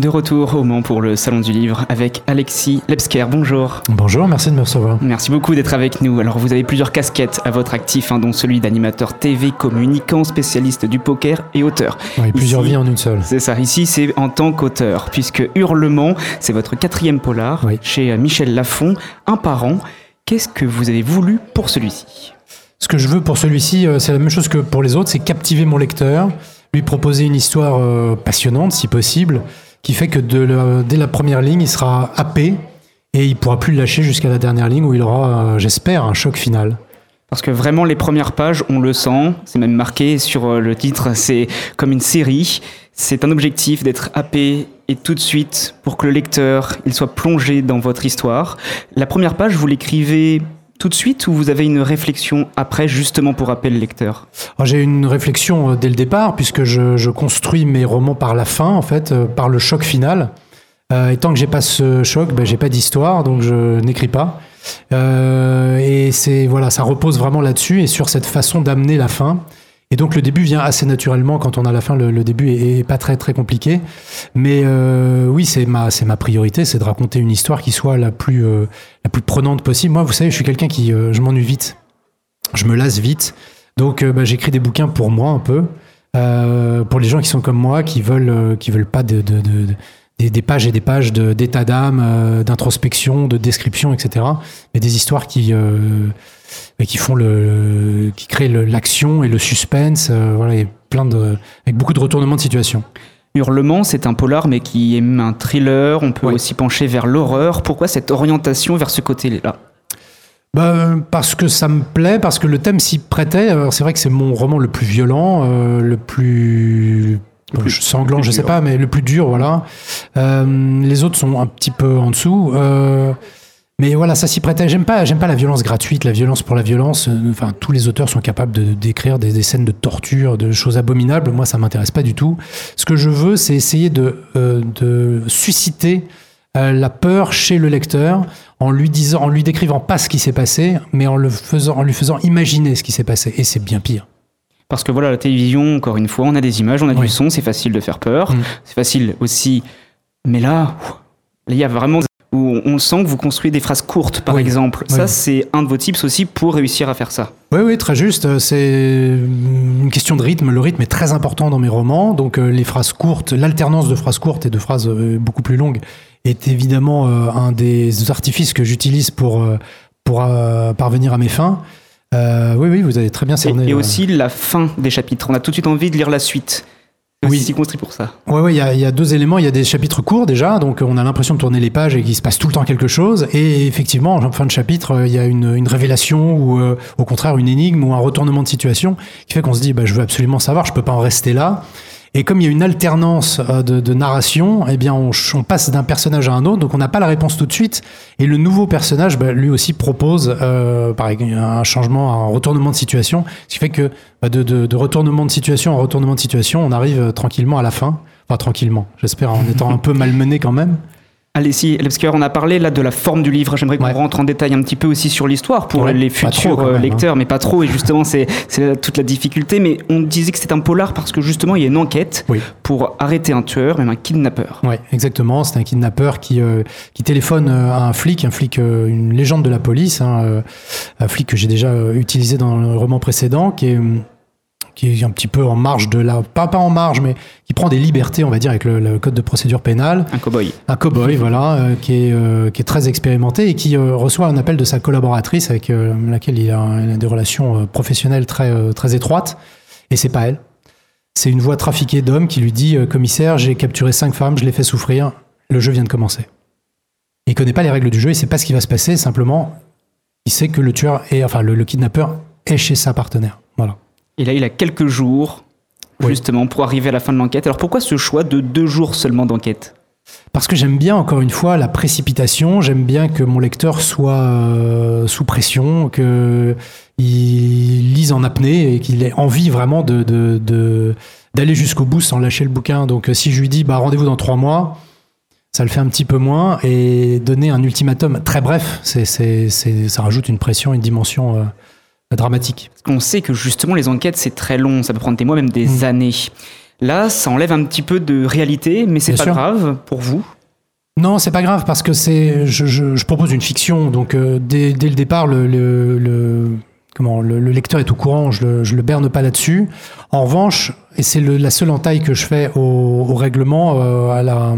De retour au Mans pour le Salon du Livre avec Alexis Lepsker. Bonjour. Bonjour, merci de me recevoir. Merci beaucoup d'être avec nous. Alors vous avez plusieurs casquettes à votre actif, hein, dont celui d'animateur TV, communicant, spécialiste du poker et auteur. Oui, plusieurs vies en une seule. C'est ça. Ici, c'est en tant qu'auteur, puisque Hurlement, c'est votre quatrième polar chez Michel Lafon, un parent. Qu'est-ce que vous avez voulu pour celui-ci? Ce que je veux pour celui-ci, euh, c'est la même chose que pour les autres, c'est captiver mon lecteur, lui proposer une histoire euh, passionnante, si possible qui fait que dès la première ligne, il sera happé et il pourra plus le lâcher jusqu'à la dernière ligne où il aura, euh, j'espère, un choc final. Parce que vraiment, les premières pages, on le sent, c'est même marqué sur euh, le titre, c'est comme une série. C'est un objectif d'être happé et tout de suite pour que le lecteur il soit plongé dans votre histoire. La première page, vous l'écrivez tout de suite ou vous avez une réflexion après justement pour appeler le lecteur J'ai une réflexion euh, dès le départ puisque je, construis mes romans par la fin en fait, euh, par le choc final. Euh, et tant que j'ai pas ce choc, ben, j'ai pas d'histoire donc je n'écris pas. et c'est voilà, ça repose vraiment là-dessus et sur cette façon d'amener la fin. Et donc le début vient assez naturellement quand on a la fin. Le, début est, pas très très compliqué, mais euh, oui, c'est ma priorité, c'est de raconter une histoire qui soit la plus euh, prenante possible. Moi, vous savez, je suis quelqu'un qui euh, je m'ennuie vite, je me lasse vite, donc bah, j'écris des bouquins pour moi un peu, pour les gens qui sont comme moi, qui veulent qui veulent pas de des, pages et des pages d'état d'âme, d'introspection, de description, etc. Mais des histoires qui qui font le, qui créent l'action et le suspense, euh, voilà, et plein de, avec beaucoup de retournements de situation. Hurlement, c'est un polar, mais qui aime un thriller. On peut aussi pencher vers l'horreur. Pourquoi cette orientation vers ce côté-là? Bah, parce que ça me plaît, parce que le thème s'y prêtait. C'est vrai que c'est mon roman le plus violent, euh, le plus plus, sanglant, je sais pas, mais le plus dur, voilà. Euh, les autres sont un petit peu en dessous. Euh, mais voilà, ça s'y prêtait. J'aime pas, j'aime pas la violence gratuite, la violence pour la violence. Enfin, tous les auteurs sont capables de décrire des, scènes de torture, de choses abominables. Moi, ça m'intéresse pas du tout. Ce que je veux, c'est essayer de, euh, de susciter euh, la peur chez le lecteur en lui disant, en lui décrivant pas ce qui s'est passé, mais en le faisant, en lui faisant imaginer ce qui s'est passé. Et c'est bien pire. Parce que voilà, la télévision, encore une fois, on a des images, on a du son, c'est facile de faire peur. Mm. C'est facile aussi. Mais là, il y a vraiment où on sent que vous construisez des phrases courtes, par exemple. Ça, c'est un de vos tips aussi pour réussir à faire ça. Oui, oui, très juste. C'est une question de rythme. Le rythme est très important dans mes romans. Donc, euh, les phrases courtes, l'alternance de phrases courtes et de phrases euh, beaucoup plus longues est évidemment euh, un des artifices que j'utilise pour, pour parvenir à mes fins. Oui, oui, vous avez très bien cerné. Et, et aussi la fin des chapitres. On a tout de suite envie de lire la suite. Oui, c'est construit pour ça. Oui, ouais, il y, a deux éléments. Il y a des chapitres courts déjà, donc on a l'impression de tourner les pages et qu'il se passe tout le temps quelque chose. Et effectivement, en fin de chapitre, il y a une, révélation ou euh, au contraire une énigme ou un retournement de situation qui fait qu'on se dit, bah, je veux absolument savoir, je peux pas en rester là. Et comme il y a une alternance euh, de, narration, eh bien, on, passe d'un personnage à un autre, donc on n'a pas la réponse tout de suite. Et le nouveau personnage, bah, lui aussi propose, euh, un changement, un retournement de situation, ce qui fait que bah, de, de, retournement de situation en retournement de situation, on arrive euh, tranquillement à la fin. Enfin, tranquillement, j'espère, en étant un peu malmené quand même. Allez, si, on a parlé là de la forme du livre. J'aimerais qu'on rentre en détail un petit peu aussi sur l'histoire pour les futurs euh, hein. lecteurs, mais pas trop. Et justement, c'est toute la difficulté. Mais on disait que c'est un polar parce que justement, il y a une enquête pour arrêter un tueur, même un kidnappeur. Oui, exactement. C'est un kidnappeur qui, euh, qui téléphone euh, à un flic, un flic, une légende de la police, hein, un flic que j'ai déjà utilisé dans le roman précédent, qui est qui est un petit peu en marge de la, pas, pas en marge, mais qui prend des libertés, on va dire, avec le, code de procédure pénale. Un cow-boy. Un cow-boy, voilà, euh, qui, est, euh, qui est très expérimenté et qui euh, reçoit un appel de sa collaboratrice avec laquelle il a, des relations professionnelles très, très étroites. Et c'est pas elle. C'est une voix trafiquée d'hommes qui lui dit Commissaire, j'ai capturé cinq femmes, je les fais souffrir, le jeu vient de commencer. Il connaît pas les règles du jeu, il sait pas ce qui va se passer, simplement, il sait que le tueur est, enfin, le, le kidnappeur est chez sa partenaire. Voilà. Et là, il a quelques jours, justement, pour arriver à la fin de l'enquête. Alors pourquoi ce choix de deux jours seulement d'enquête? Parce que j'aime bien, encore une fois, la précipitation. J'aime bien que mon lecteur soit euh, sous pression, qu'il lise en apnée et qu'il ait envie vraiment de, d'aller jusqu'au bout sans lâcher le bouquin. Donc, euh, si je lui dis bah, rendez-vous dans trois mois, ça le fait un petit peu moins. Et donner un ultimatum très bref, c'est, ça rajoute une pression, une dimension. Euh, dramatique. On sait que justement les enquêtes c'est très long, ça peut prendre des mois, même des mm. années. Là, ça enlève un petit peu de réalité, mais c'est pas sûr. grave pour vous? Non, c'est pas grave parce que c'est je, je, je propose une fiction, donc euh, dès, dès le départ le, le, le- comment le, le lecteur est au courant, je le, je le berne pas là-dessus. En revanche, et c'est la seule entaille que je fais au, au règlement, euh, à, la,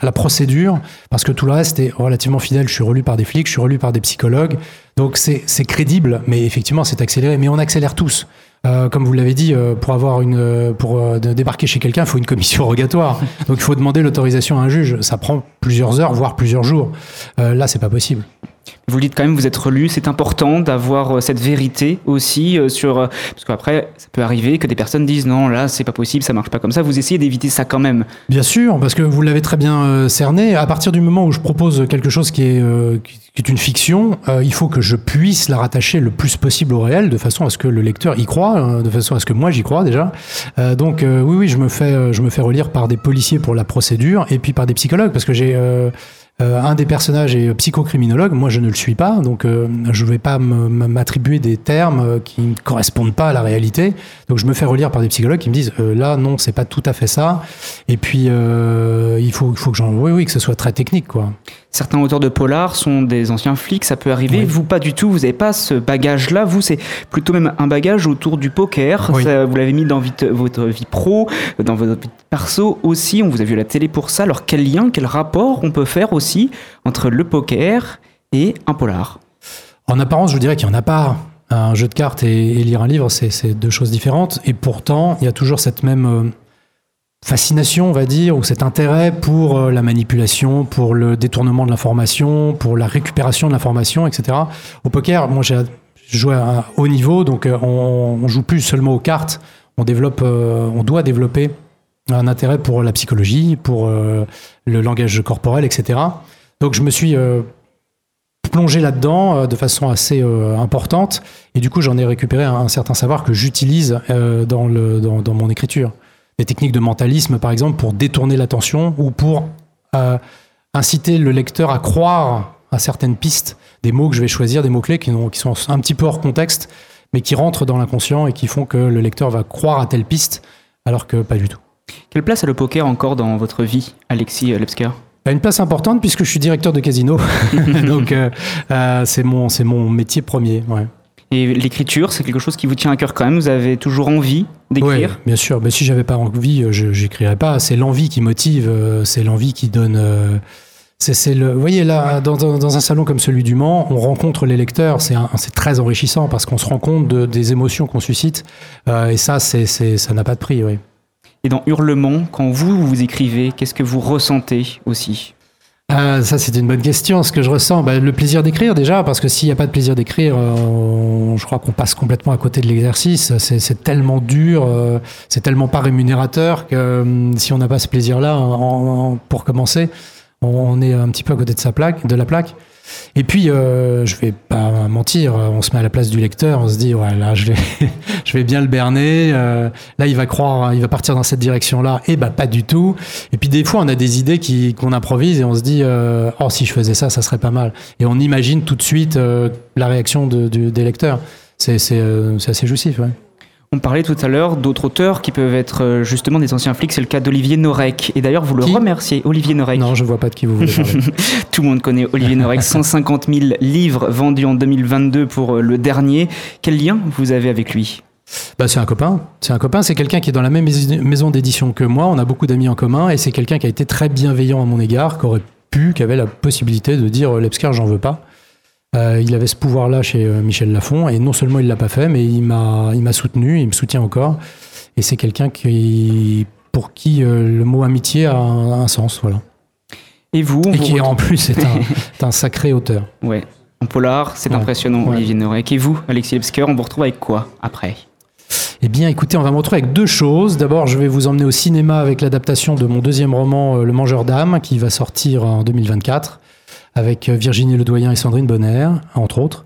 à la procédure, parce que tout le reste est relativement fidèle. Je suis relu par des flics, je suis relu par des psychologues, donc c'est crédible, mais effectivement c'est accéléré. Mais on accélère tous. Euh, comme vous l'avez dit, euh, pour avoir une, euh, pour débarquer chez quelqu'un, il faut une commission rogatoire. Donc il faut demander l'autorisation à un juge. Ça prend plusieurs heures, voire plusieurs jours. Là, c'est pas possible. Vous dites quand même, vous êtes relu, c'est important d'avoir euh, cette vérité aussi euh, sur euh, parce qu'après ça peut arriver que des personnes disent non là c'est pas possible, ça marche pas comme ça. Vous essayez d'éviter ça quand même. Bien sûr, parce que vous l'avez très bien cerné. À partir du moment où je propose quelque chose qui est, qui est une fiction, il faut que je puisse la rattacher le plus possible au réel, de façon à ce que le lecteur y croit, euh, de façon à ce que moi j'y crois déjà. Donc oui, oui, je me fais, je me fais relire par des policiers pour la procédure et puis par des psychologues, parce que j'ai euh, un des personnages est psychocriminologue, moi je ne le suis pas, donc euh, je ne vais pas m'attribuer des termes euh, qui ne correspondent pas à la réalité. Donc je me fais relire par des psychologues qui me disent euh, là non c'est pas tout à fait ça. Et puis euh, il faut faut que j'en oui oui que ce soit très technique quoi. Certains auteurs de polar sont des anciens flics, ça peut arriver. Oui. Vous pas du tout, vous n'avez pas ce bagage-là. Vous c'est plutôt même un bagage autour du poker. Oui. Ça, vous l'avez mis dans vite- votre vie pro, dans votre vie perso aussi. On vous a vu à la télé pour ça. Alors quel lien, quel rapport on peut faire aussi entre le poker et un polar? En apparence je dirais qu'il y en a pas. Un jeu de cartes et, et lire un livre c'est c'est deux choses différentes. Et pourtant il y a toujours cette même euh, fascination, on va dire, ou cet intérêt pour euh, la manipulation, pour le détournement de l'information, pour la récupération de l'information, etc. Au poker, moi j'ai joué à un haut niveau, donc euh, on, on joue plus seulement aux cartes, on développe, euh, on doit développer un intérêt pour la psychologie, pour le langage corporel, etc. Donc je me suis plongé là-dedans de façon assez importante, et du coup j'en ai récupéré un, certain savoir que j'utilise dans mon écriture des techniques de mentalisme, par exemple, pour détourner l'attention ou pour euh, inciter le lecteur à croire à certaines pistes, des mots que je vais choisir, des mots-clés qui, sont un petit peu hors contexte, mais qui rentrent dans l'inconscient et qui font que le lecteur va croire à telle piste, alors que pas du tout. Quelle place a le poker encore dans votre vie, Alexis Lepsker? À une place importante puisque je suis directeur de casino, donc euh, euh, c'est mon, mon métier premier. Ouais. Et l'écriture, c'est quelque chose qui vous tient à cœur quand même. Vous avez toujours envie d'écrire. bien sûr. Mais si j'avais pas envie, euh, je j'écrirais pas. C'est l'envie qui motive. euh, C'est l'envie qui donne. euh, C'est le. Vous voyez là, dans, un salon comme celui du Mans, on rencontre les lecteurs. C'est très enrichissant parce qu'on se rend compte de- des émotions qu'on suscite. Euh, et ça, c'est- ça n'a pas de prix. Oui. Et dans Hurlement, quand vous vous écrivez, qu'est-ce que vous ressentez aussi? Ah, ça, c'est une bonne question. Ce que je ressens, bah, le plaisir d'écrire déjà, parce que s'il n'y a pas de plaisir d'écrire, euh, je crois qu'on passe complètement à côté de l'exercice. C'est tellement dur, euh, c'est tellement pas rémunérateur que euh, si on n'a pas ce plaisir-là, pour commencer, on, est un petit peu à côté de sa plaque, de la plaque. Et puis, euh, je vais pas mentir, on se met à la place du lecteur, on se dit, ouais, là, je vais, je vais bien le berner. euh, là, il va croire, il va partir dans cette direction-là. Et bah, pas du tout. Et puis, des fois, on a des idées qui, qu'on improvise et on se dit, euh, oh, si je faisais ça, ça serait pas mal. Et on imagine tout de suite euh, la réaction de- des lecteurs. C'est assez jouissif, ouais. On parlait tout à l'heure d'autres auteurs qui peuvent être euh, justement des anciens flics. C'est le cas d'Olivier Norek. Et d'ailleurs, vous le Qui? remerciez, Olivier Norek. Non, je vois pas de qui vous voulez parler. Tout le monde connaît Olivier Norek. 150 000 livres vendus en 2022 pour euh, le dernier. Quel lien vous avez avec lui? Bah, c'est un copain. C'est un copain. C'est quelqu'un qui est dans la même mais- maison d'édition que moi. On a beaucoup d'amis en commun et c'est quelqu'un qui a été très bienveillant à mon égard, qui aurait pu, qui avait la possibilité de dire euh, Lepsker, j'en veux pas. Euh, il avait ce pouvoir-là chez euh, Michel Lafon et non seulement il l'a pas fait, mais il m'a, il m'a soutenu, il me soutient encore. Et c'est quelqu'un qui, pour qui euh, le mot amitié a un, un sens, voilà. Et vous on Et vous qui en plus est un, est un sacré auteur. Ouais. En polar, c'est Ouais. impressionnant, Ouais. Olivier Norek. Et vous, Alexis Lepsker, on vous retrouve avec quoi après? Eh bien, écoutez, on va me retrouver avec deux choses. D'abord, je vais vous emmener au cinéma avec l'adaptation de mon deuxième roman, Le Mangeur d'âme, qui va sortir en 2024, avec euh, Virginie Ledoyen et Sandrine Bonner, entre autres.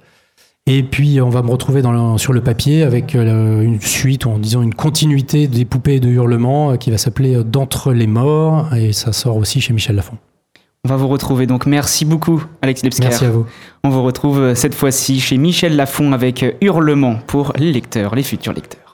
Et puis, on va me retrouver dans le- sur le papier avec euh, une suite, ou en disant une continuité des poupées de hurlement, euh, qui va s'appeler D'entre les morts, et ça sort aussi chez Michel Lafon. On va vous retrouver. Donc, merci beaucoup, Alexis Lepsker. Merci à vous. On vous retrouve cette fois-ci chez Michel Lafon avec Hurlement pour les lecteurs, les futurs lecteurs.